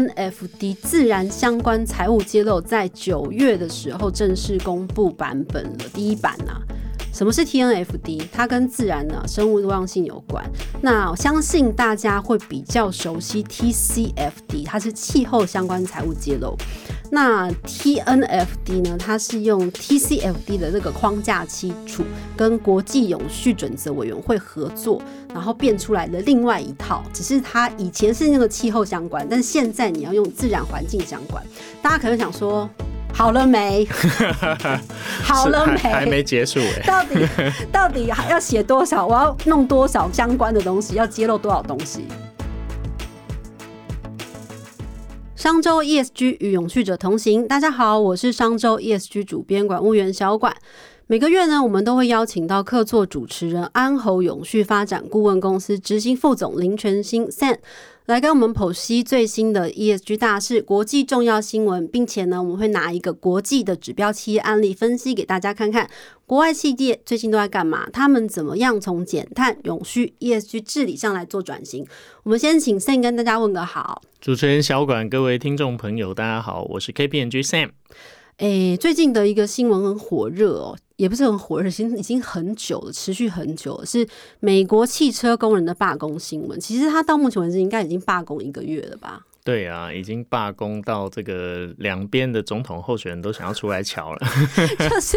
N F D 自然相关财务揭露在九月的时候正式公布版本了，第一版啊。什么是 TNFD？它跟自然呢生物多样性有关。那我相信大家会比较熟悉 TCFD，它是气候相关财务揭露。那 TNFD 呢？它是用 TCFD 的这个框架基础，跟国际永续准则委员会合作，然后变出来的另外一套。只是它以前是那个气候相关，但现在你要用自然环境相关。大家可能想说。好了没？好了没？还没结束哎！到底到底还要写多少？我要弄多少相关的东西？要揭露多少东西？商周 ESG 与永续者同行。大家好，我是商周 ESG 主编管务员小管。每个月呢，我们都会邀请到客座主持人安侯永续发展顾问公司执行副总林全新 San。来跟我们剖析最新的 ESG 大事、国际重要新闻，并且呢，我们会拿一个国际的指标企业案例分析给大家看看，国外企业最近都在干嘛？他们怎么样从减碳、永续、ESG 治理上来做转型？我们先请 Sam 跟大家问个好。主持人小管，各位听众朋友，大家好，我是 KPMG Sam。诶，最近的一个新闻很火热哦。也不是很火热，已经已经很久了，持续很久了，是美国汽车工人的罢工新闻。其实他到目前为止应该已经罢工一个月了吧？对啊，已经罢工到这个两边的总统候选人都想要出来瞧了。就是，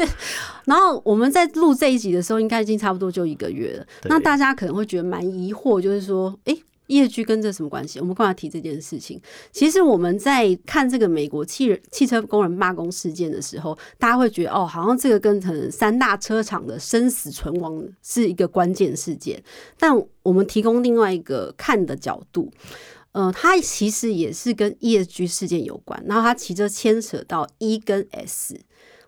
然后我们在录这一集的时候，应该已经差不多就一个月了。那大家可能会觉得蛮疑惑，就是说，哎。业绩跟这什么关系？我们干嘛提这件事情？其实我们在看这个美国汽汽车工人罢工事件的时候，大家会觉得哦，好像这个跟可能三大车厂的生死存亡是一个关键事件。但我们提供另外一个看的角度，呃，它其实也是跟 ESG 事件有关，然后它其实牵扯到 E 跟 S，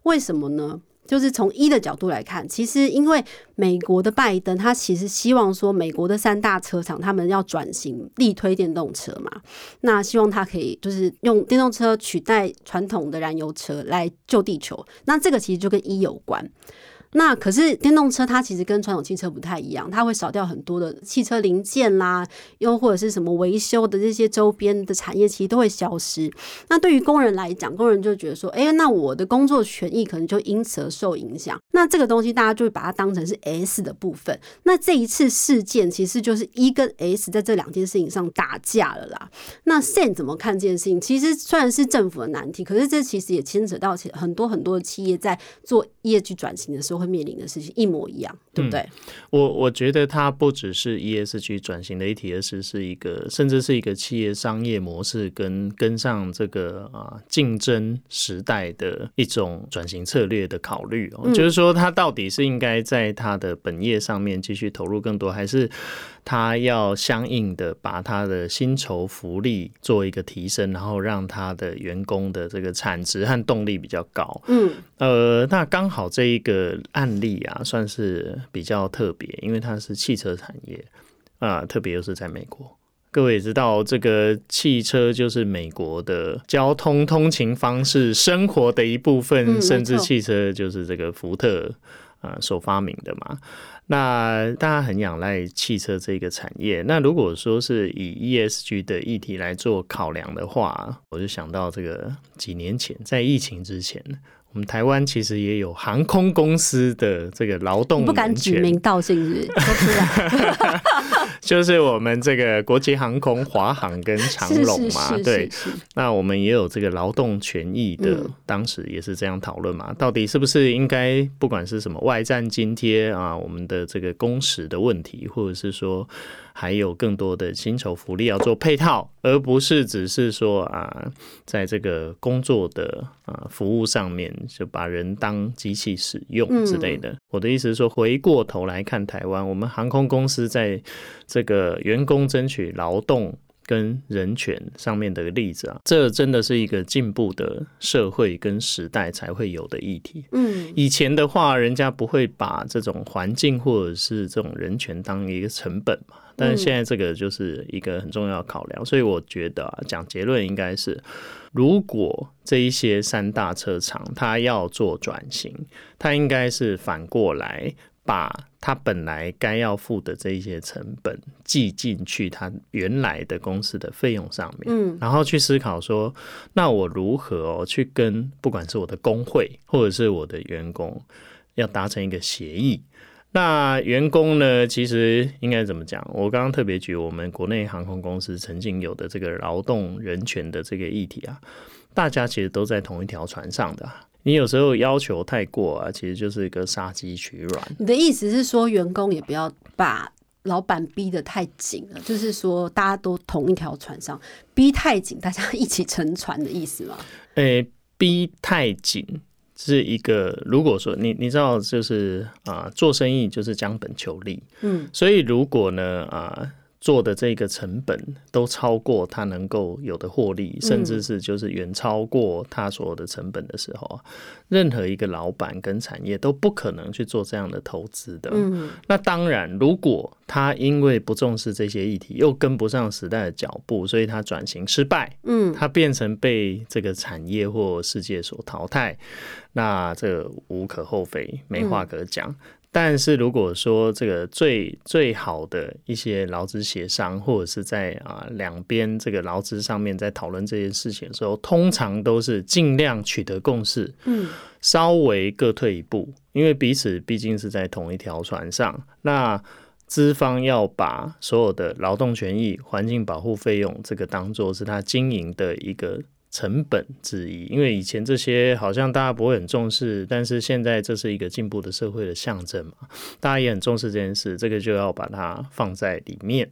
为什么呢？就是从一的角度来看，其实因为美国的拜登，他其实希望说美国的三大车厂他们要转型，力推电动车嘛，那希望他可以就是用电动车取代传统的燃油车来救地球，那这个其实就跟一有关。那可是电动车，它其实跟传统汽车不太一样，它会少掉很多的汽车零件啦，又或者是什么维修的这些周边的产业，其实都会消失。那对于工人来讲，工人就觉得说，哎，那我的工作权益可能就因此而受影响。那这个东西大家就会把它当成是 S 的部分。那这一次事件其实就是一跟 S 在这两件事情上打架了啦。那 Sen 怎么看这件事情？其实虽然是政府的难题，可是这其实也牵扯到很多很多的企业在做业绩转型的时候。面临的事情一模一样，对不对？我我觉得它不只是 ESG 转型的一体，而是是一个，甚至是一个企业商业模式跟跟上这个啊竞争时代的一种转型策略的考虑哦。就是说，它到底是应该在它的本业上面继续投入更多，还是？他要相应的把他的薪酬福利做一个提升，然后让他的员工的这个产值和动力比较高。嗯，呃，那刚好这一个案例啊，算是比较特别，因为它是汽车产业啊，特别又是在美国。各位也知道，这个汽车就是美国的交通通勤方式、生活的一部分，甚至汽车就是这个福特啊所发明的嘛。那大家很仰赖汽车这个产业。那如果说是以 ESG 的议题来做考量的话，我就想到这个几年前在疫情之前。我们台湾其实也有航空公司的这个劳动，不敢指名道姓，是说出来，就是我们这个国际航空华航跟长龙嘛，对，那我们也有这个劳动权益的，当时也是这样讨论嘛，到底是不是应该不管是什么外站津贴啊，我们的这个工时的问题，或者是说。还有更多的薪酬福利要做配套，而不是只是说啊，在这个工作的啊服务上面就把人当机器使用之类的。我的意思是说，回过头来看台湾，我们航空公司在这个员工争取劳动跟人权上面的例子啊，这真的是一个进步的社会跟时代才会有的议题。嗯，以前的话，人家不会把这种环境或者是这种人权当一个成本嘛。但是现在这个就是一个很重要的考量，所以我觉得啊，讲结论应该是，如果这一些三大车厂它要做转型，它应该是反过来把他本来该要付的这一些成本记进去他原来的公司的费用上面，嗯，然后去思考说，那我如何哦去跟不管是我的工会或者是我的员工要达成一个协议。那员工呢？其实应该怎么讲？我刚刚特别举我们国内航空公司曾经有的这个劳动人权的这个议题啊，大家其实都在同一条船上的。你有时候要求太过啊，其实就是一个杀鸡取卵。你的意思是说，员工也不要把老板逼得太紧了，就是说大家都同一条船上，逼太紧，大家一起沉船的意思吗？诶，逼太紧。是一个，如果说你你知道，就是啊，做生意就是将本求利，嗯，所以如果呢啊。做的这个成本都超过他能够有的获利，甚至是就是远超过他所有的成本的时候啊，任何一个老板跟产业都不可能去做这样的投资的。嗯，那当然，如果他因为不重视这些议题，又跟不上时代的脚步，所以他转型失败，嗯，他变成被这个产业或世界所淘汰，那这无可厚非，没话可讲。但是如果说这个最最好的一些劳资协商，或者是在啊两边这个劳资上面在讨论这件事情的时候，通常都是尽量取得共识，嗯，稍微各退一步，因为彼此毕竟是在同一条船上。那资方要把所有的劳动权益、环境保护费用这个当做是他经营的一个。成本之一，因为以前这些好像大家不会很重视，但是现在这是一个进步的社会的象征嘛，大家也很重视这件事，这个就要把它放在里面。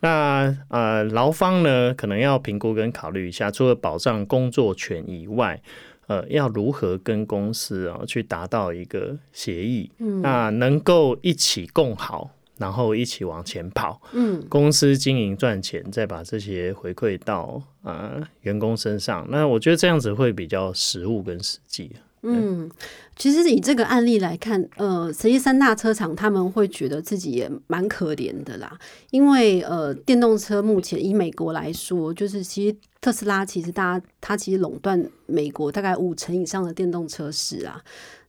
那呃，劳方呢，可能要评估跟考虑一下，除了保障工作权以外，呃，要如何跟公司啊去达到一个协议，那能够一起共好。然后一起往前跑，嗯，公司经营赚钱，再把这些回馈到呃员工身上。那我觉得这样子会比较实务跟实际。嗯，其实以这个案例来看，呃，实际三大车厂他们会觉得自己也蛮可怜的啦，因为呃，电动车目前以美国来说，就是其实特斯拉其实大家它其实垄断美国大概五成以上的电动车市啊。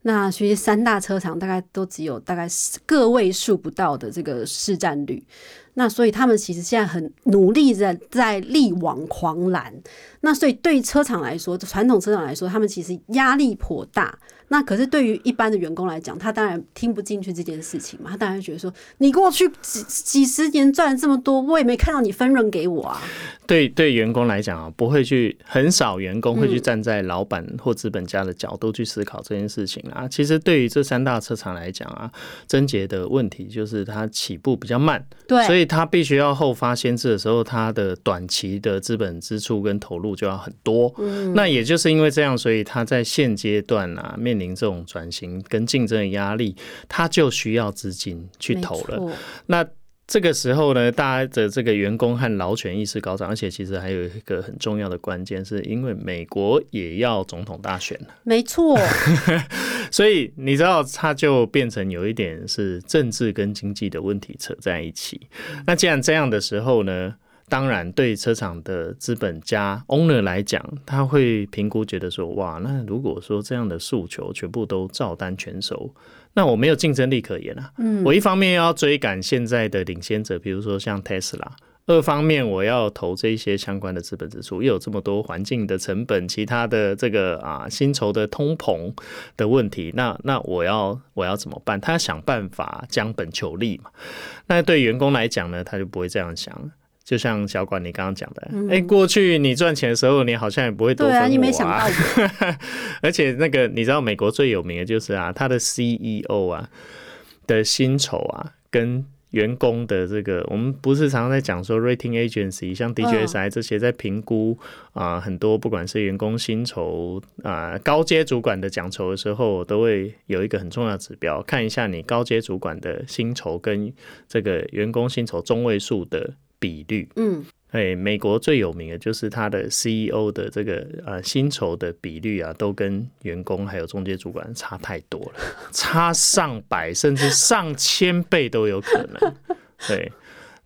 那其实三大车厂大概都只有大概个位数不到的这个市占率，那所以他们其实现在很努力在在力挽狂澜。那所以对车厂来说，传统车厂来说，他们其实压力颇大。那可是对于一般的员工来讲，他当然听不进去这件事情嘛，他当然觉得说，你过去几几十年赚了这么多，我也没看到你分润给我啊。对对，员工来讲啊，不会去很少员工会去站在老板或资本家的角度去思考这件事情啊。其实对于这三大车厂来讲啊，症结的问题就是它起步比较慢，对，所以它必须要后发先至的时候，它的短期的资本支出跟投入就要很多。嗯，那也就是因为这样，所以它在现阶段啊，面临这种转型跟竞争的压力，他就需要资金去投了。那这个时候呢，大家的这个员工和劳权意识高涨，而且其实还有一个很重要的关键，是因为美国也要总统大选了。没错，所以你知道，它就变成有一点是政治跟经济的问题扯在一起。那既然这样的时候呢？当然，对车厂的资本家 owner 来讲，他会评估觉得说，哇，那如果说这样的诉求全部都照单全收，那我没有竞争力可言啊。嗯，我一方面要追赶现在的领先者，比如说像 Tesla，二方面我要投这些相关的资本支出，又有这么多环境的成本，其他的这个啊薪酬的通膨的问题，那那我要我要怎么办？他要想办法将本求利嘛。那对员工来讲呢，他就不会这样想。就像小管你刚刚讲的，哎，过去你赚钱的时候，你好像也不会多分我啊。你没想到，而且那个你知道，美国最有名的就是啊，他的 CEO 啊的薪酬啊，跟员工的这个，我们不是常常在讲说 rating agency，像 DJSI 这些在评估啊，很多不管是员工薪酬啊，高阶主管的奖酬的时候，都会有一个很重要的指标，看一下你高阶主管的薪酬跟这个员工薪酬中位数的。比率，嗯，哎，美国最有名的就是他的 CEO 的这个呃薪酬的比率啊，都跟员工还有中介主管差太多了，差上百甚至上千倍都有可能。对，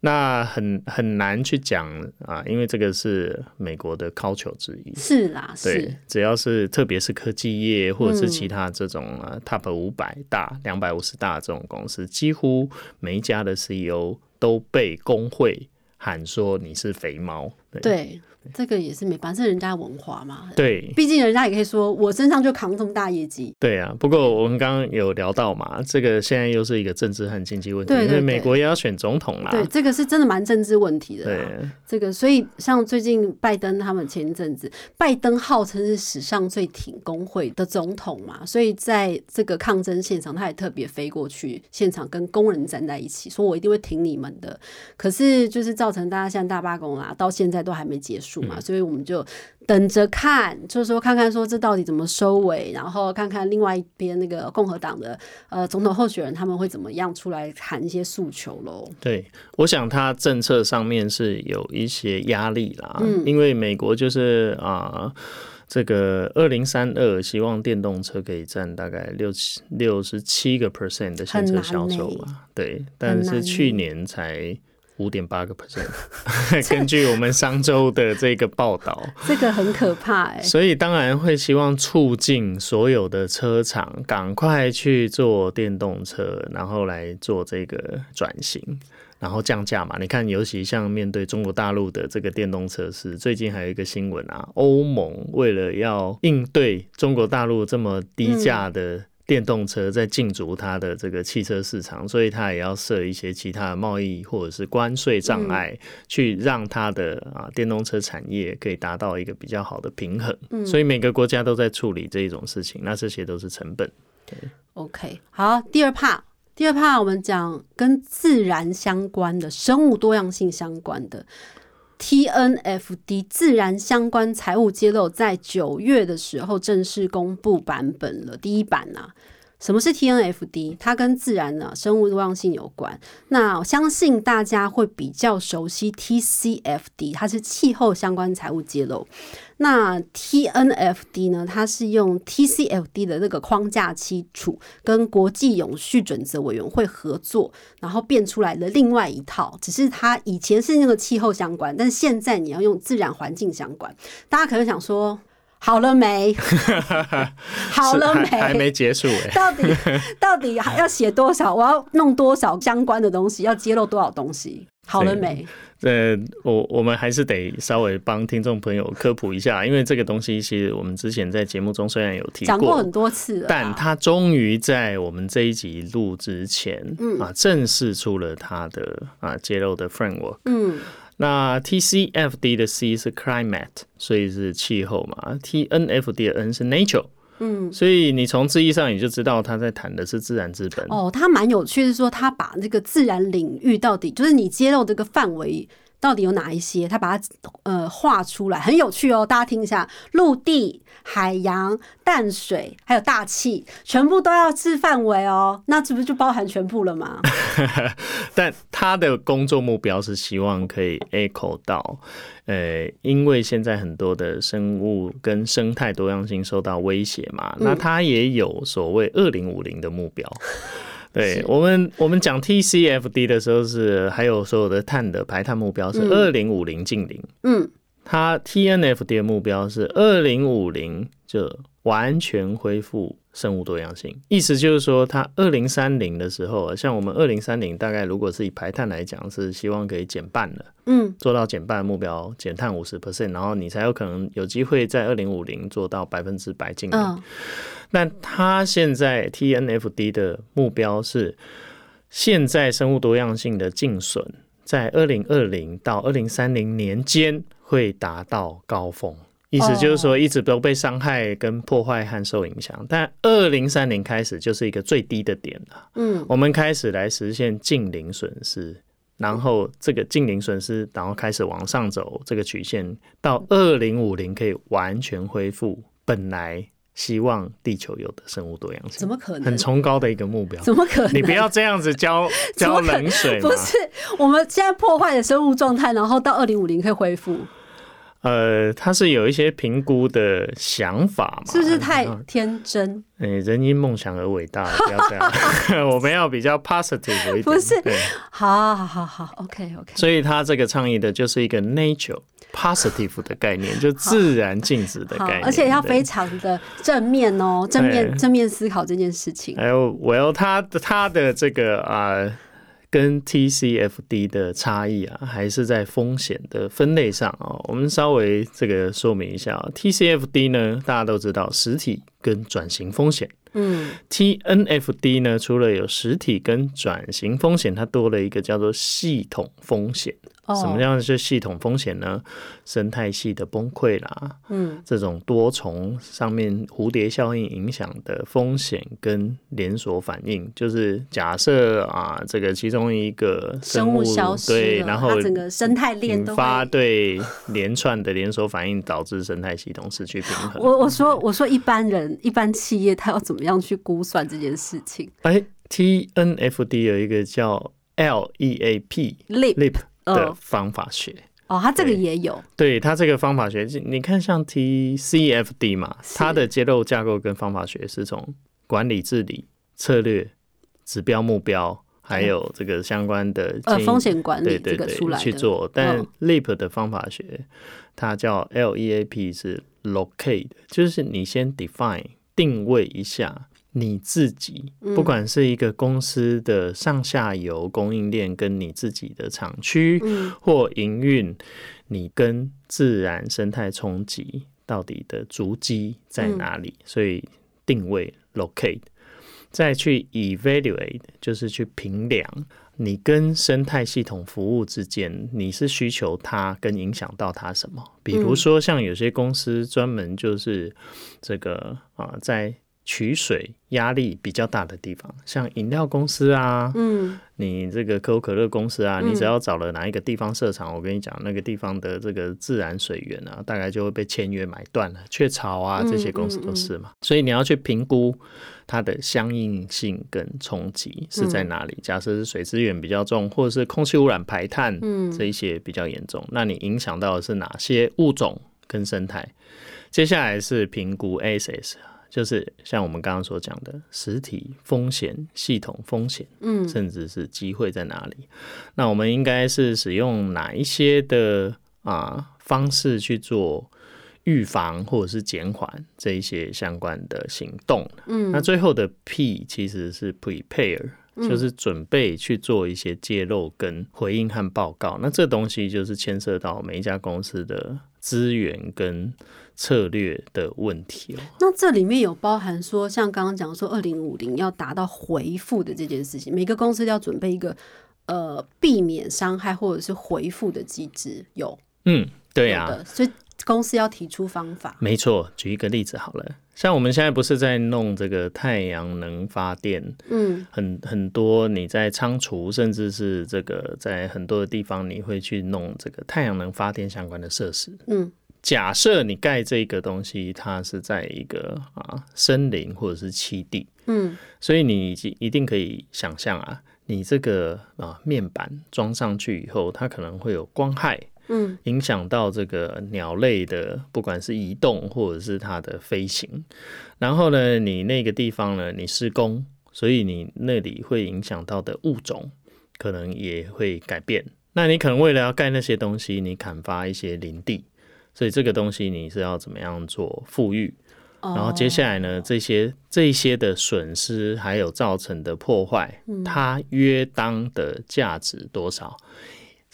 那很很难去讲啊，因为这个是美国的 culture 之一。是啦，对是，只要是特别是科技业或者是其他这种啊 top 五百大、两百五十大这种公司，几乎每一家的 CEO 都被工会喊说你是肥猫。对，这个也是没办法，是人家的文化嘛。对毕竟人家也可以说，我身上就扛这么大业绩。对啊，不过我们刚刚有聊到嘛，这个现在又是一个政治和经济问题，因为美国也要选总统啦。对，这个是真的蛮政治问题的。对这个，所以像最近拜登他们前一阵子，拜登号称是史上最挺工会的总统嘛，所以在这个抗争现场，他也特别飞过去现场跟工人站在一起，说我一定会挺你们的。可是就是造成大家现在大罢工啦，到现在都还没结束嘛，所以我们就等着看，就是说看看说这到底怎么收尾，然后看看另外一边那个共和党的呃总统候选人他们会怎么样出来谈一些诉求喽。对，我想他政策上面是有一些压力啦，嗯因为美国就是啊。这个二零三二希望电动车可以占大概六七六十七个 percent 的新车销售嘛，对，但是去年才五点八个 percent，根据我们上周的这个报道，这个很可怕哎、所以当然会希望促进所有的车厂赶快去做电动车，然后来做这个转型，然后降价嘛。你看，尤其像面对中国大陆的这个电动车是，最近还有一个新闻啊，欧盟为了要应对中国大陆这么低价的。电动车在竞逐它的这个汽车市场，所以它也要设一些其他的贸易或者是关税障碍，去让它的啊电动车产业可以达到一个比较好的平衡。所以每个国家都在处理这一种事情，那这些都是成本。OK，好，第二 part，第二 part 我们讲跟自然相关的、生物多样性相关的 TNFD 自然相关财务揭露，在九月的时候正式公布版本了，第一版啊。什么是 TNFD？它跟自然呢生物多样性有关。那我相信大家会比较熟悉 TCFD，它是气候相关财务揭露。那 TNFD 呢？它是用 TCFD 的那个框架基础，跟国际永续准则委员会合作，然后变出来的另外一套。只是它以前是那个气候相关，但现在你要用自然环境相关。大家可能想说，好了没？好了没还还没？结束 哎、到底到底还要写多少？我要弄多少相关的东西？要揭露多少东西？好了没？呃，我我们还是得稍微帮听众朋友科普一下，因为这个东西其实我们之前在节目中虽然有提讲过很多次了，但它终于在我们这一集录之前，嗯啊，正式出了它的啊揭露的 framework。嗯那 TCFD 的 C 是 climate，所以是气候嘛。TNFD 的 N 是 nature，嗯。所以你从字义上你就知道他在谈的是自然资本。哦，他蛮有趣的，是说他把这个自然领域到底就是你揭露这个范围到底有哪一些，他把它呃画出来，很有趣哦。大家听一下，陆地、海洋、淡水还有大气，全部都要是范围哦。那这不就包含全部了吗？但他的工作目标是希望可以 echo 到，呃，因为现在很多的生物跟生态多样性受到威胁嘛，那他也有所谓二零五零的目标。对我们，我们讲 TCFD 的时候是还有所有的碳的排碳目标是二零五零近零，嗯，它 TNFD 的目标是二零五零就完全恢复生物多样性，意思就是说，它二零三零的时候，像我们二零三零大概如果是以排碳来讲，是希望可以减半的，嗯，做到减半的目标，减碳五十 percent，然后你才有可能有机会在二零五零做到百分之百净零。嗯那它现在 TNFD 的目标是，现在生物多样性的净损在二零二零到二零三零年间会达到高峰。意思就是说，一直都被伤害、跟破坏和受影响，但二零三零开始就是一个最低的点了。嗯，我们开始来实现近零损失，然后这个近零损失，然后开始往上走，这个曲线到二零五零可以完全恢复本来希望地球有的生物多样性，怎么可能？很崇高的一个目标。怎么可能？你不要这样子浇 浇冷水嘛不！是，我们现在破坏的生物状态，然后到二零五零可以恢复。呃，他是有一些评估的想法嘛？是不是太天真？哎，人因梦想而伟大，不要这样。我们要比较 positive 一点。不是，好好好好，OK OK。所以他这个倡议的就是一个 nature positive 的概念，就自然静止的概念，而且要非常的正面哦，正面正面思考这件事情。还有，Well，他他的这个啊。跟 TCFD 的差异啊，还是在风险的分类上啊。我们稍微这个说明一下，TCFD 呢，大家都知道实体跟转型风险。嗯，TNFD 呢，除了有实体跟转型风险，它多了一个叫做系统风险。什么样是系统风险呢？生态系的崩溃啦，嗯，这种多重上面蝴蝶效应影响的风险跟连锁反应，就是假设啊，这个其中一个生物消失对，然后整个生态链引发对连串的连锁反应，导致生态系统失去平衡。我我说我说一般人一般企业他要怎么样去估算这件事情？哎，TNFD 有一个叫 LEAP，Leap。的方法学。哦，它这个也有，对它这个方法学，你看像 TCFD 嘛，它的结构架构跟方法学是从管理治理策略、指标目标，还有这个相关的呃风险管理这个出来去做，但 Leap 的方法学它叫 LEAP 是 Locate，就是你先 define 定位一下。你自己不管是一个公司的上下游供应链，跟你自己的厂区或营运，你跟自然生态冲击到底的足迹在哪里？所以定位 locate，再去 evaluate，就是去评量你跟生态系统服务之间，你是需求它跟影响到它什么？比如说像有些公司专门就是这个啊，在取水压力比较大的地方，像饮料公司啊，嗯，你这个可口可乐公司啊，你只要找了哪一个地方设厂，我跟你讲，那个地方的这个自然水源啊，大概就会被签约买断了。雀巢啊，这些公司都是嘛，所以你要去评估它的相应性跟冲击是在哪里。假设是水资源比较重，或者是空气污染排碳，嗯，这一些比较严重，那你影响到的是哪些物种跟生态？接下来是评估 ASS。就是像我们刚刚所讲的实体风险、系统风险，嗯，甚至是机会在哪里？那我们应该是使用哪一些的啊方式去做预防或者是减缓这一些相关的行动？嗯，那最后的 P 其实是 prepare，就是准备去做一些揭露跟回应和报告。那这东西就是牵涉到每一家公司的资源跟。策略的问题哦，那这里面有包含说，像刚刚讲说，二零五零要达到回复的这件事情，每个公司都要准备一个呃避免伤害或者是回复的机制。有，嗯，对呀，所以公司要提出方法。没错，举一个例子好了，像我们现在不是在弄这个太阳能发电，嗯，很很多你在仓储，甚至是这个在很多的地方，你会去弄这个太阳能发电相关的设施，嗯。假设你盖这个东西，它是在一个啊森林或者是栖地，嗯，所以你一定可以想象啊，你这个啊面板装上去以后，它可能会有光害，嗯，影响到这个鸟类的不管是移动或者是它的飞行。然后呢，你那个地方呢，你施工，所以你那里会影响到的物种可能也会改变。那你可能为了要盖那些东西，你砍伐一些林地。所以这个东西你是要怎么样做富裕？然后接下来呢，这些这些的损失还有造成的破坏，它约当的价值多少？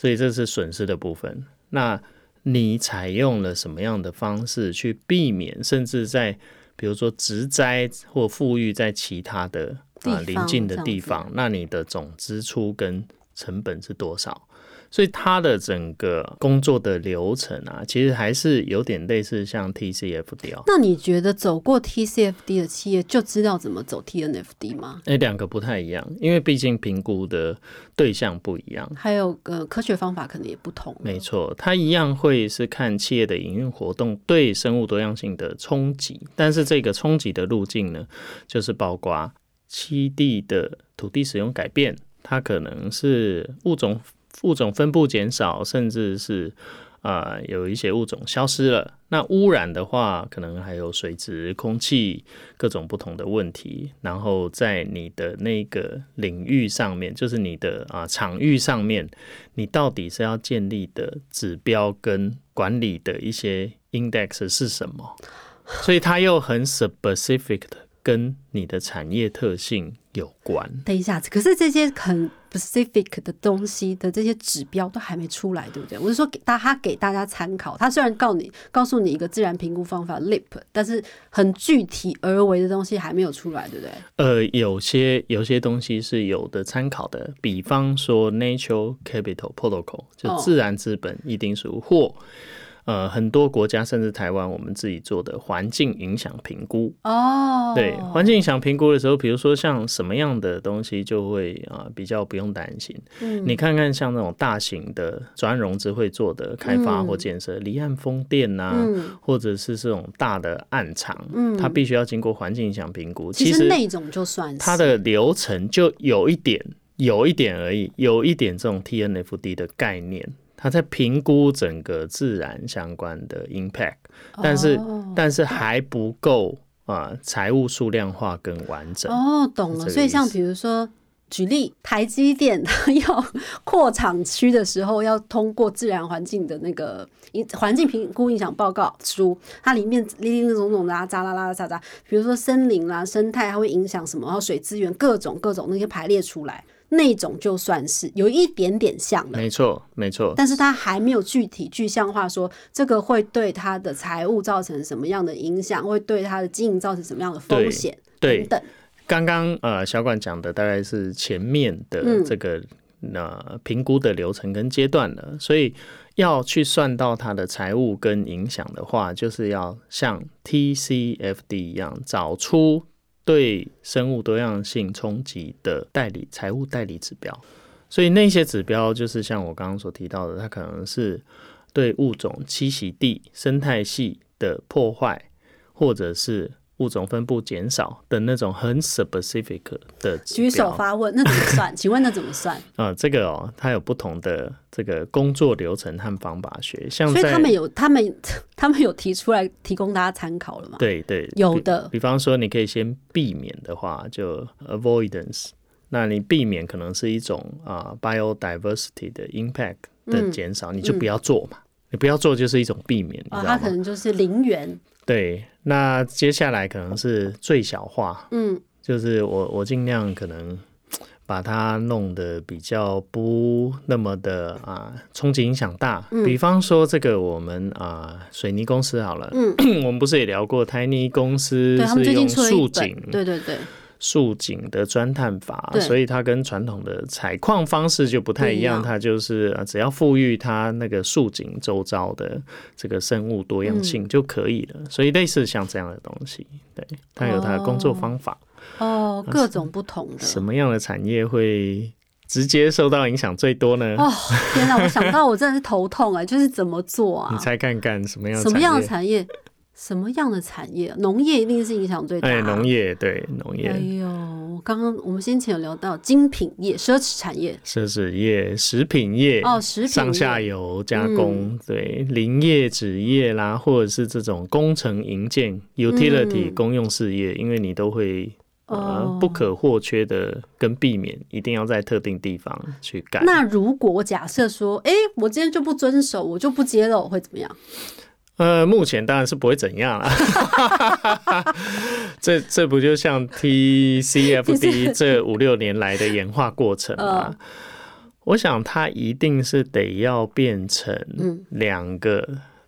所以这是损失的部分。那你采用了什么样的方式去避免？甚至在比如说植栽或富裕在其他的啊邻近的地方，那你的总支出跟成本是多少？所以它的整个工作的流程啊，其实还是有点类似像 TCFD。那你觉得走过 TCFD 的企业就知道怎么走 TNFD 吗？哎，两个不太一样，因为毕竟评估的对象不一样，还有个科学方法可能也不同。没错，它一样会是看企业的营运活动对生物多样性的冲击，但是这个冲击的路径呢，就是包括栖地的土地使用改变，它可能是物种。物种分布减少，甚至是呃有一些物种消失了。那污染的话，可能还有水质、空气各种不同的问题。然后在你的那个领域上面，就是你的啊场域上面，你到底是要建立的指标跟管理的一些 index 是什么？所以它又很 specific 的跟你的产业特性有关。等一下，可是这些很 specific 的东西的这些指标都还没出来，对不对？我是说，给大他给大家参考。他虽然告你告诉你一个自然评估方法 LIP，但是很具体而为的东西还没有出来，对不对？呃，有些有些东西是有的参考的，比方说 Nature Capital Protocol，就自然资本一定书或。呃，很多国家甚至台湾，我们自己做的环境影响评估哦，对环境影响评估的时候，比如说像什么样的东西就会啊比较不用担心。嗯，你看看像那种大型的专融资会做的开发或建设，离岸风电呐，或者是这种大的暗场，嗯，它必须要经过环境影响评估。其实那种就算它的流程就有一点，有一点而已，有一点这种 TNFD 的概念。他在评估整个自然相关的 impact，但是但是还不够啊，财务数量化更完整。哦，懂了。所以像比如说举例，台积电它要扩厂区的时候，要通过自然环境的那个影环境评估影响报告书，它里面零零总总的啊，喳啦啦喳喳，比如说森林啦、生态，它会影响什么？然后水资源各种各种那些排列出来。那种就算是有一点点像了，没错，没错。但是它还没有具体具象化，说这个会对他的财务造成什么样的影响，会对他的经营造成什么样的风险等等。刚刚呃，小管讲的大概是前面的这个那评估的流程跟阶段了，所以要去算到它的财务跟影响的话，就是要像 TCFD 一样找出。对生物多样性冲击的代理财务代理指标，所以那些指标就是像我刚刚所提到的，它可能是对物种栖息地生态系的破坏，或者是。物种分布减少的那种很 specific 的举手发问，那怎么算？请问那怎么算？啊，这个哦，它有不同的这个工作流程和方法学，像所以他们有他们 他们有提出来提供大家参考了吗？对对，有的。比方说，你可以先避免的话，就 avoidance，那你避免可能是一种啊 biodiversity 的 impact 的减少，你就不要做嘛，你不要做就是一种避免，啊，它可能就是零元。对，那接下来可能是最小化，嗯，就是我我尽量可能把它弄得比较不那么的啊冲击影响大，比方说这个我们啊水泥公司好了，嗯，我们不是也聊过台泥公司是用竖井，对对对。竖井的钻探法，所以它跟传统的采矿方式就不太一样。它就是只要富裕它那个竖井周遭的这个生物多样性就可以了。所以类似像这样的东西，对它有它的工作方法。哦，各种不同的。什么样的产业会直接受到影响最多呢？哦，天哪！我想到我真的是头痛哎，就是怎么做啊？你猜看看什么样什么样的产业？什么样的产业？农业一定是影响最大。哎，农业对农业。哎呦，刚刚我们先前有聊到精品业、奢侈产业、奢侈业、食品业哦，食品上下游加工，对林业、纸业啦，或者是这种工程营建 （utility） 公用事业，因为你都会呃不可或缺的跟避免，一定要在特定地方去干。那如果我假设说，哎，我今天就不遵守，我就不揭露，会怎么样？呃，目前当然是不会怎样了。这这不就像 TCFD 这五六年来的演化过程吗？我想它一定是得要变成两个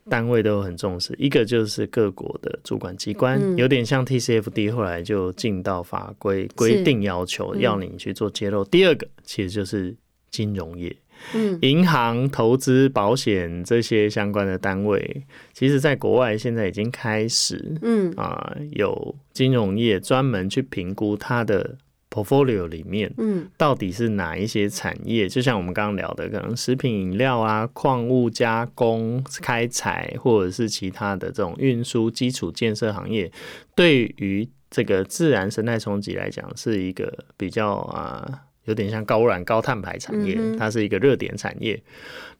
单位都很重视，一个就是各国的主管机关，有点像 TCFD 后来就进到法规规定要求要你去做揭露。第二个其实就是金融业。嗯，银行、投资、保险这些相关的单位，其实在国外现在已经开始，嗯啊，有金融业专门去评估它的 portfolio 里面，嗯，到底是哪一些产业，就像我们刚刚聊的，可能食品饮料啊、矿物加工、开采，或者是其他的这种运输、基础建设行业，对于这个自然生态冲击来讲，是一个比较啊。有点像高污染、高碳排产业，嗯它是一个热点产业。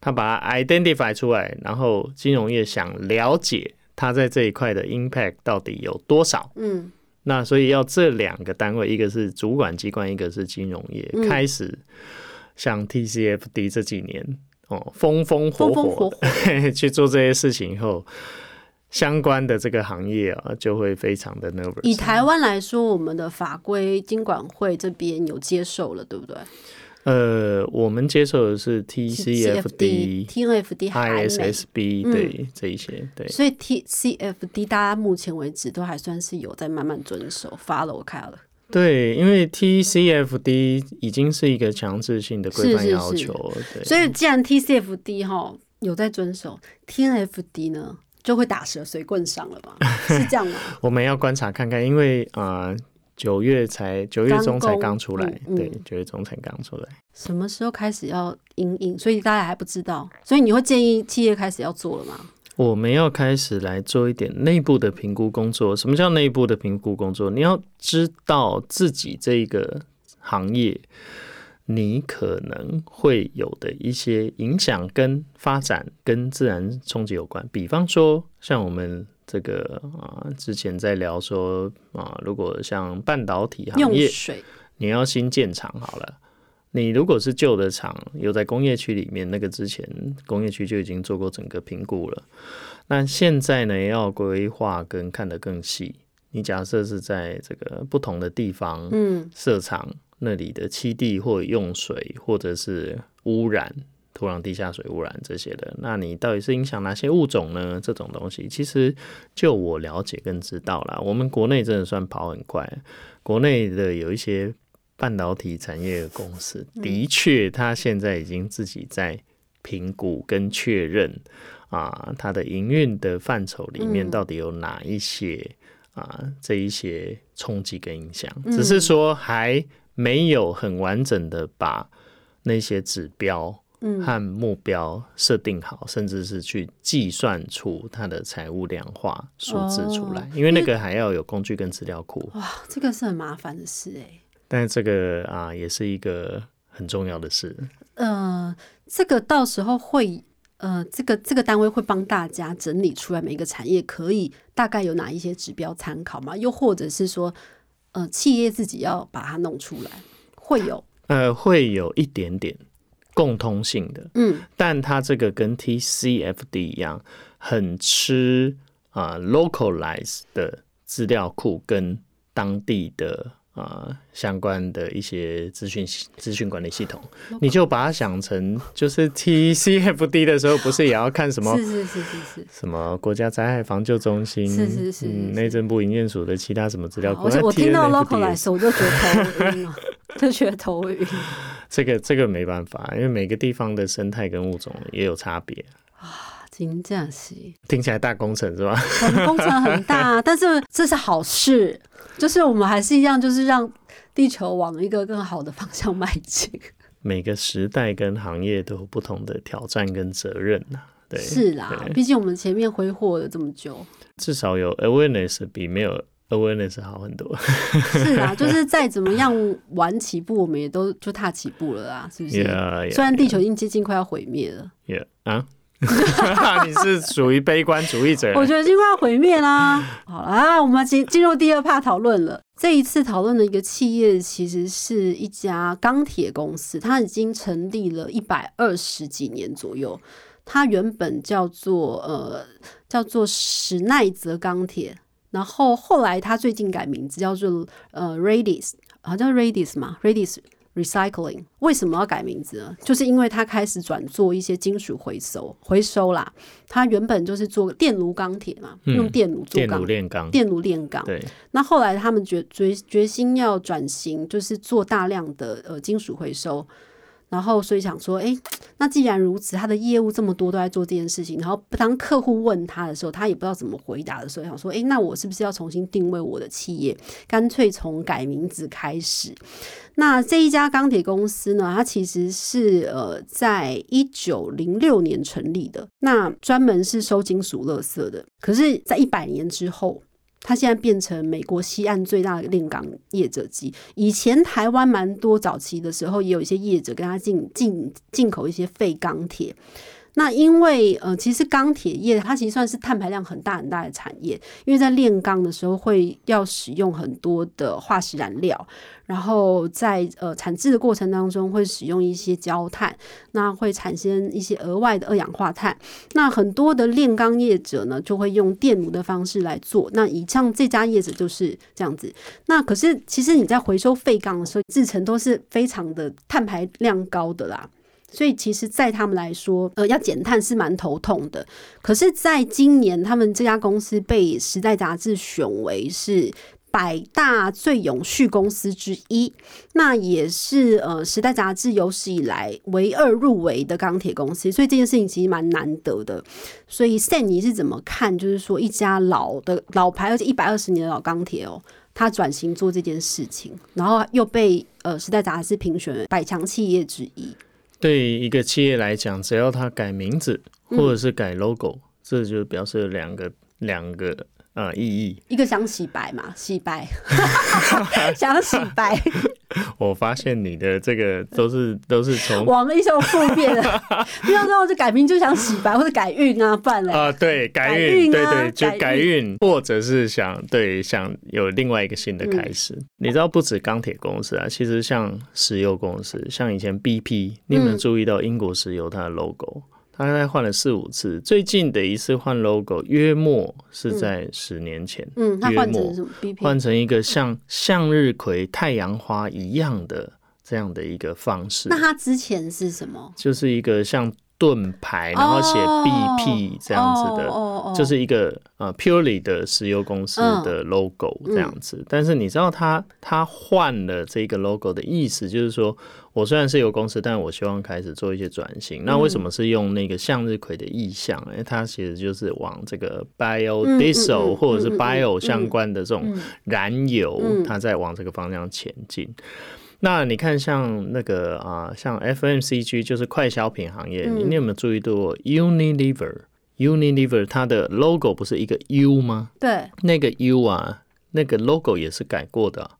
它把它 identify 出来，然后金融业想了解它在这一块的 impact 到底有多少。嗯那所以要这两个单位，一个是主管机关，一个是金融业，嗯开始像 TCFD 这几年哦风风火风风火火 去做这些事情以后，相关的这个行业啊就会非常的 nervous。以台湾来说，我们的法规经管会这边有接受了，对不对呃，我们接受的是 TCFD、TNFD，ISSB 嗯对这一些对。所以 TCFD 大家目前为止都还算是有在慢慢遵守 follow 开了。对，因为 TCFD 已经是一个强制性的规范是是是要求，对，所以既然 TCFD 哈有在遵守，TNFD 呢就会打蛇随棍上了吧？是这样吗？我们要观察看看，因为啊，呃九、月才九月中才刚出来，对嗯，九月中才刚出来。什么时候开始要营营？所以大家还不知道，所以你会建议企业开始要做了吗？我们要开始来做一点内部的评估工作。什么叫内部的评估工作？你要知道自己这个行业，你可能会有的一些影响跟发展跟自然冲击有关。比方说，像我们这个啊、之前在聊说啊、如果像半导体行业，你要新建厂好了。你如果是旧的厂，有在工业区里面，那个之前工业区就已经做过整个评估了。那现在呢，要规划跟看得更细。你假设是在这个不同的地方嗯，设厂，那里的栖地或用水，或者是污染、土壤地下水污染这些的，那你到底是影响哪些物种呢？这种东西，其实就我了解跟知道啦，我们国内真的算跑很快，国内的有一些半导体产业的公司，的确，它现在已经自己在评估跟确认啊，它的营运的范畴里面嗯。到底有哪一些啊这一些冲击跟影响，嗯。只是说还没有很完整的把那些指标嗯和目标设定好，甚至是去计算出它的财务量化数字出来，哦因为那个还要有工具跟资料库。哇，这个是很麻烦的事哎、但是这个啊，也是一个很重要的事。呃，这个到时候会，呃，这个这个单位会帮大家整理出来每一个产业可以大概有哪一些指标参考吗？又或者是说，呃，企业自己要把它弄出来，会有，呃，会有一点点共通性的，嗯但它这个跟 TCFD 一样，很吃啊、localize 的资料库跟当地的啊、相关的一些资讯资讯管理系统，你就把它想成就是 TCFD 的时候，不是也要看什么 是是是是是。什么国家灾害防救中心，是是是嗯，内政部营建署的其他什么资料库，而且我听到 localize 我就觉得头晕了，就觉得头晕。这个这个没办法，因为每个地方的生态跟物种也有差别。真这样是，听起来大工程是吧？很工程很大，但是这是好事，就是我们还是一样，就是让地球往一个更好的方向迈进。每个时代跟行业都有不同的挑战跟责任呐、对，是啦，毕竟我们前面挥霍了这么久。至少有 awareness 比没有 awareness 好很多。是啊，就是再怎么样晚起步，我们也都就踏起步了啦，是不是 Yeah, 虽然地球已经接近快要毁灭了，yeah, 啊，你是属于悲观主义者。我觉得已经快要毁灭啦。好啦，我们进进入第二 part 讨论了。这一次讨论的一个企业，其实是一家钢铁公司，它已经成立了一百二十几年左右。它原本叫做呃叫做史奈泽钢铁，然后后来它最近改名字叫做呃 Radis，好像 Radis 嘛，Radis Recycling 为什么要改名字呢？就是因为它开始转做一些金属回收回收啦。它原本就是做电炉钢铁嘛，嗯用电炉做电钢炉炼钢，电炉炼钢。对，那后来他们决决决心要转型，就是做大量的呃金属回收。然后，所以想说，诶，那既然如此，他的业务这么多都在做这件事情，然后当客户问他的时候，他也不知道怎么回答的时候，想说，诶，那我是不是要重新定位我的企业？干脆从改名字开始。那这一家钢铁公司呢，它其实是呃在一九零六年成立的，那专门是收金属垃圾的。可是，在一百年之后，它现在变成美国西岸最大的炼钢业者机。以前台湾蛮多早期的时候，也有一些业者跟他进进进口一些废钢铁。那因为呃，其实钢铁业它其实算是碳排量很大很大的产业，因为在炼钢的时候会要使用很多的化石燃料，然后在呃产制的过程当中会使用一些焦炭，那会产生一些额外的二氧化碳。那很多的炼钢业者呢，就会用电炉的方式来做。那以上这家业者就是这样子。那可是其实你在回收废钢的时候，制成都是非常的碳排量高的啦。所以其实，在他们来说，呃，要减碳是蛮头痛的。可是，在今年，他们这家公司被《时代》杂志选为是百大最永续公司之一，那也是呃《时代》杂志有史以来唯二入围的钢铁公司。所以这件事情其实蛮难得的。所以塞尼是怎么看？就是说，一家老的老牌，而且一百二十年的老钢铁哦，它转型做这件事情，然后又被呃《时代》杂志评选百强企业之一。对一个企业来讲，只要它改名字或者是改 logo，这就表示两个两个呃意义。一个想洗白嘛，洗白，想洗白。我发现你的这个都是都是从往一种负面的，不要让我就改名就想洗白或者改运啊，不然嘞啊，对改运，对对，就改运，或者是想对想有另外一个新的开始。你知道不止钢铁公司啊，其实像石油公司，像以前 BP，你有没有注意到英国石油它的 logo？他大概换了四五次，最近的一次换 logo 约莫是在十年前。嗯，他换成什么？换成一个像向日葵、太阳花一样的这样的一个方式。那他之前是什么？就是一个像。盾牌，然后写 BP 这样子的，就是一个呃 purely 的石油公司的 logo 这样子。但是你知道，他他换了这个 logo 的意思，就是说我虽然是油公司，但我希望开始做一些转型。那为什么是用那个向日葵的意象？哎，它其实就是往这个 biodiesel 或者是 bio 相关的这种燃油，它在往这个方向前进。那你看，像那个啊，像 FMCG 就是快消品行业，你有没有注意到 Unilever？Unilever 它的 logo 不是一个 U 吗？对，那个 U 啊，那个 logo 也是改过的，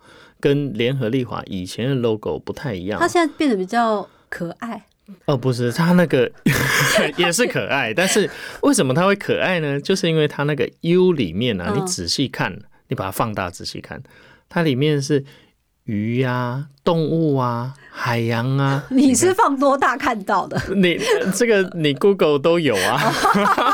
跟联合利华以前的 logo 不太一样。它现在变得比较可爱。哦，不是，它那个 也是可爱，但是为什么它会可爱呢？就是因为它那个 U 里面啊，你仔细看，你把它放大仔细看，它里面是。鱼呀，动物啊，海洋啊，你是放多大看到的？你这个你 Google 都有啊，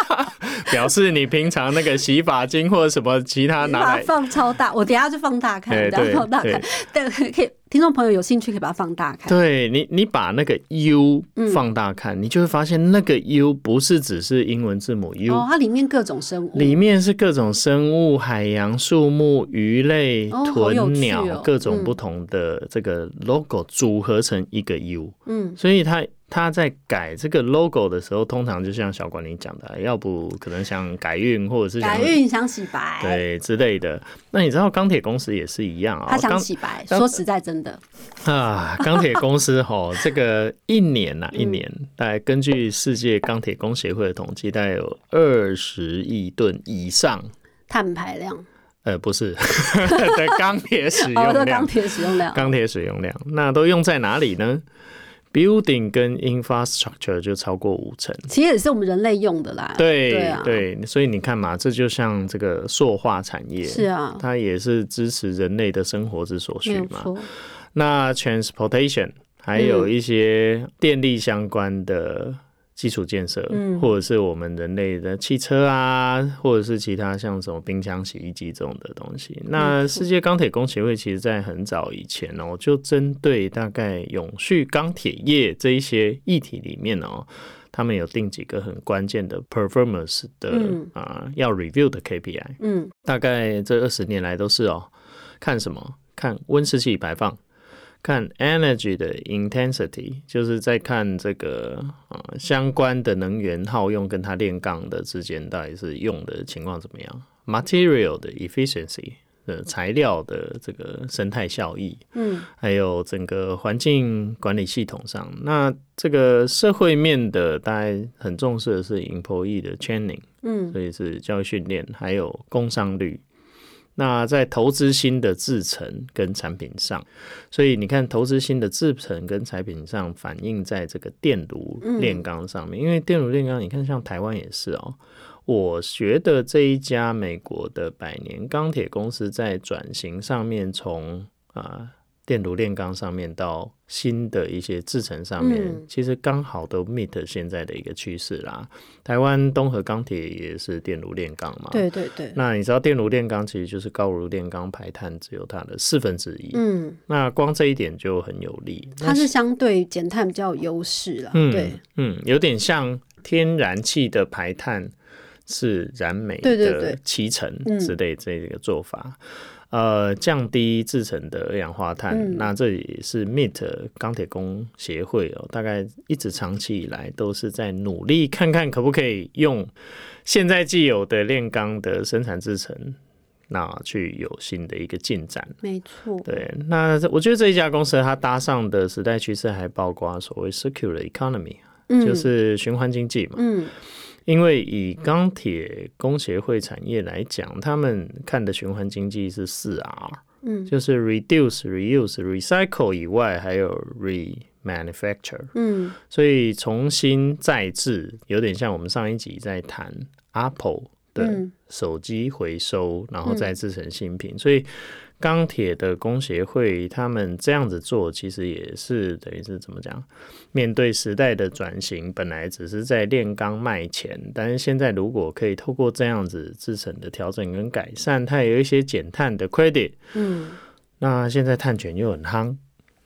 表示你平常那个洗发精或者什么其他拿来放超大，我等下就放大看，等下放大看，对，可以。听众朋友有兴趣可以把它放大看。对你，你把那个 U 放大看，你就会发现那个 U 不是只是英文字母 U，它里面各种生物，里面是各种生物、海洋、树木、鱼类、豚鸟，各种不同的这个 logo 组合成一个 U。嗯，所以它。他在改这个 logo 的时候，通常就像小管理讲的，要不可能想改运，或者是改运想洗白，对之类的。那你知道钢铁公司也是一样啊，他想洗白。说实在，真的。啊，钢铁公司哈，这个一年呐，一年大概根据世界钢铁工协会的统计，大概有二十亿吨以上。碳排量。呃，不是 的钢铁使用量，钢铁使用量，钢铁使用量，那都用在哪里呢？Building 跟 infrastructure 就超过五成，其实也是我们人类用的啦。对对，所以你看嘛，这就像这个塑化产业，是啊，它也是支持人类的生活之所需嘛。那 transportation 还有一些电力相关的。基础建设，或者是我们人类的汽车啊，或者是其他像什么冰箱、洗衣机这种的东西。那世界钢铁工协会其实在很早以前哦，就针对大概永续钢铁业这一些议题里面哦，他们有定几个很关键的 performance 的啊要 review 的 KPI。嗯，大概这二十年来都是哦，看什么？看温室气体排放。看 energy 的 intensity，就是在看这个啊相关的能源耗用跟它炼钢的之间到底是用的情况怎么样？material 的 efficiency 的材料的这个生态效益，嗯，还有整个环境管理系统上，那这个社会面的大概很重视的是 employee 的 training，嗯，所以是教育训练，还有工商率。那在投资新的制程跟产品上，所以你看投资新的制程跟产品上反映在这个电炉炼钢上面，因为电炉炼钢，你看像台湾也是哦。我觉得这一家美国的百年钢铁公司在转型上面，从啊。电炉炼钢上面到新的一些制成上面，其实刚好都 meet 现在的一个趋势啦。台湾东河钢铁也是电炉炼钢嘛，对对对。那你知道电炉炼钢其实就是高炉炼钢排碳只有它的四分之一，嗯，那光这一点就很有利。它是相对减碳比较有优势啦，对，嗯，有点像天然气的排碳是燃煤的七成之类这个做法。呃，降低制成的二氧化碳，那这也是 MIT 钢铁工协会哦，大概一直长期以来都是在努力看看可不可以用现在既有的炼钢的生产制成，那去有新的一个进展。没错，对，那我觉得这一家公司它搭上的时代趋势还包括所谓 circular economy，就是循环经济嘛。嗯。因为以钢铁工协会产业来讲，他们看的循环经济是四 R，嗯，就是 reduce、reuse、recycle 以外，还有 remanufacture，嗯，所以重新再制，有点像我们上一集在谈 Apple 的手机回收，然后再制成新品，所以。钢铁的工协会，他们这样子做，其实也是等于是怎么讲？面对时代的转型，本来只是在炼钢卖钱，但是现在如果可以透过这样子制成的调整跟改善，它有一些减碳的 credit，嗯，那现在碳权又很夯，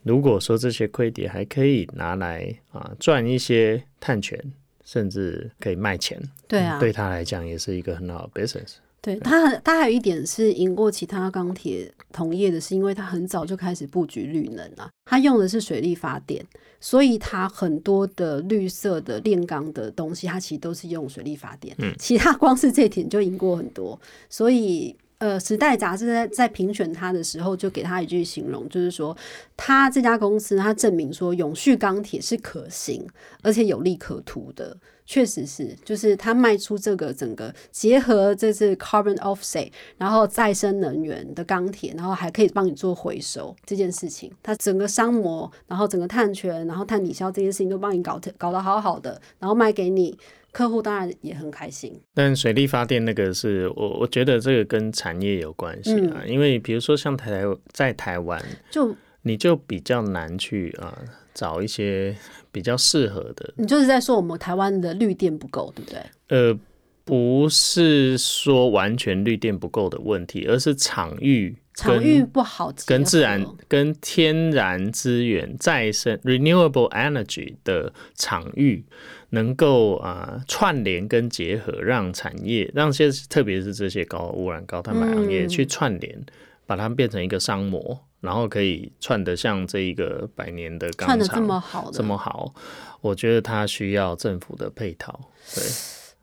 如果说这些 credit 还可以拿来啊赚一些碳权，甚至可以卖钱，对啊，对他来讲也是一个很好的 business。对它，它还有一点是赢过其他钢铁同业的，是因为它很早就开始布局绿能啊。它用的是水力发电，所以它很多的绿色的炼钢的东西，它其实都是用水力发电。嗯，其他光是这点就赢过很多。所以，呃，时代杂志在在评选他的时候，就给他一句形容，就是说，他这家公司，他证明说永续钢铁是可行，而且有利可图的。确实是，就是他卖出这个整个结合这是 carbon offset，然后再生能源的钢铁，然后还可以帮你做回收这件事情，它整个商模，然后整个碳权，然后碳抵消这件事情都帮你搞搞得好好的，然后卖给你客户，当然也很开心。但水力发电那个是我我觉得这个跟产业有关系啊，因为比如说像台在台湾，就你就比较难去啊。找一些比较适合的。你就是在说我们台湾的绿电不够，对不对？呃，不是说完全绿电不够的问题，而是场域场域不好，跟自然、跟天然资源、再生 （renewable energy） 的场域能够啊串联跟结合，让产业让些特别是这些高污染、高碳排行业去串联，把它们变成一个商模。然后可以串得像这一个百年的钢厂这么好，这么好，我觉得它需要政府的配套。对，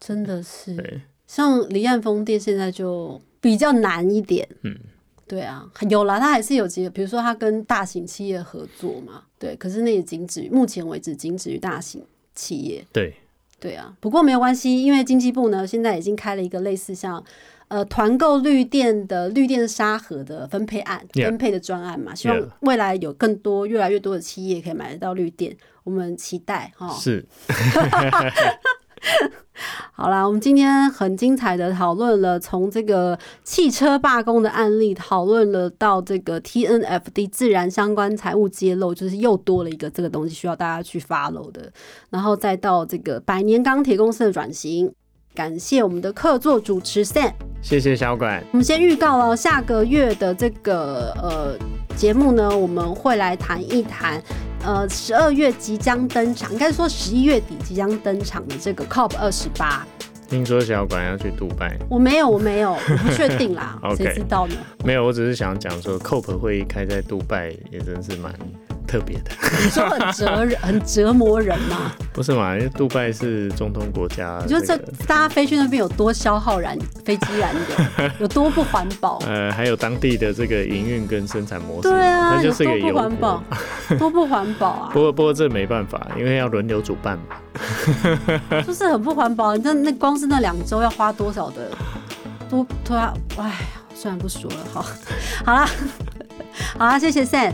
真的是。对，像离岸风电现在就比较难一点。嗯，对啊，有啦，它还是有几个，比如说它跟大型企业合作嘛。对，可是那也仅止于目前为止，仅止于大型企业。对，对啊。不过没有关系，因为经济部呢现在已经开了一个类似像。呃，团购绿电的绿电沙盒的分配案，分配的专案嘛，希望未来有更多、越来越多的企业可以买得到绿电，我们期待哈。是。好啦，我们今天很精彩的讨论了，从这个汽车罢工的案例讨论了到这个 TNFD 自然相关财务揭露，就是又多了一个这个东西需要大家去 follow 的，然后再到这个百年钢铁公司的转型。感谢我们的客座主持 Sam，谢谢小管。我们先预告了下个月的这个呃节目呢，我们会来谈一谈呃十二月即将登场，应该说十一月底即将登场的这个 COP 二十八。听说小管要去杜拜，我没有，我没有，我不确定啦，谁知道呢？没有，我只是想讲说 COP 会议开在杜拜，也真是蛮。特别的，你说很折人、很折磨人吗？不是嘛？因为杜拜是中东国家，你说这大家飞去那边有多消耗燃飞机燃油，有多不环保？呃，还有当地的这个营运跟生产模式，对啊，它就是个不环保，多不环保啊！不过不过这没办法，因为要轮流主办嘛，就是很不环保。你知道那光是那两周要花多少的，多多要，哎。算了，不说了，好，好啦，好啦，谢谢 Sam，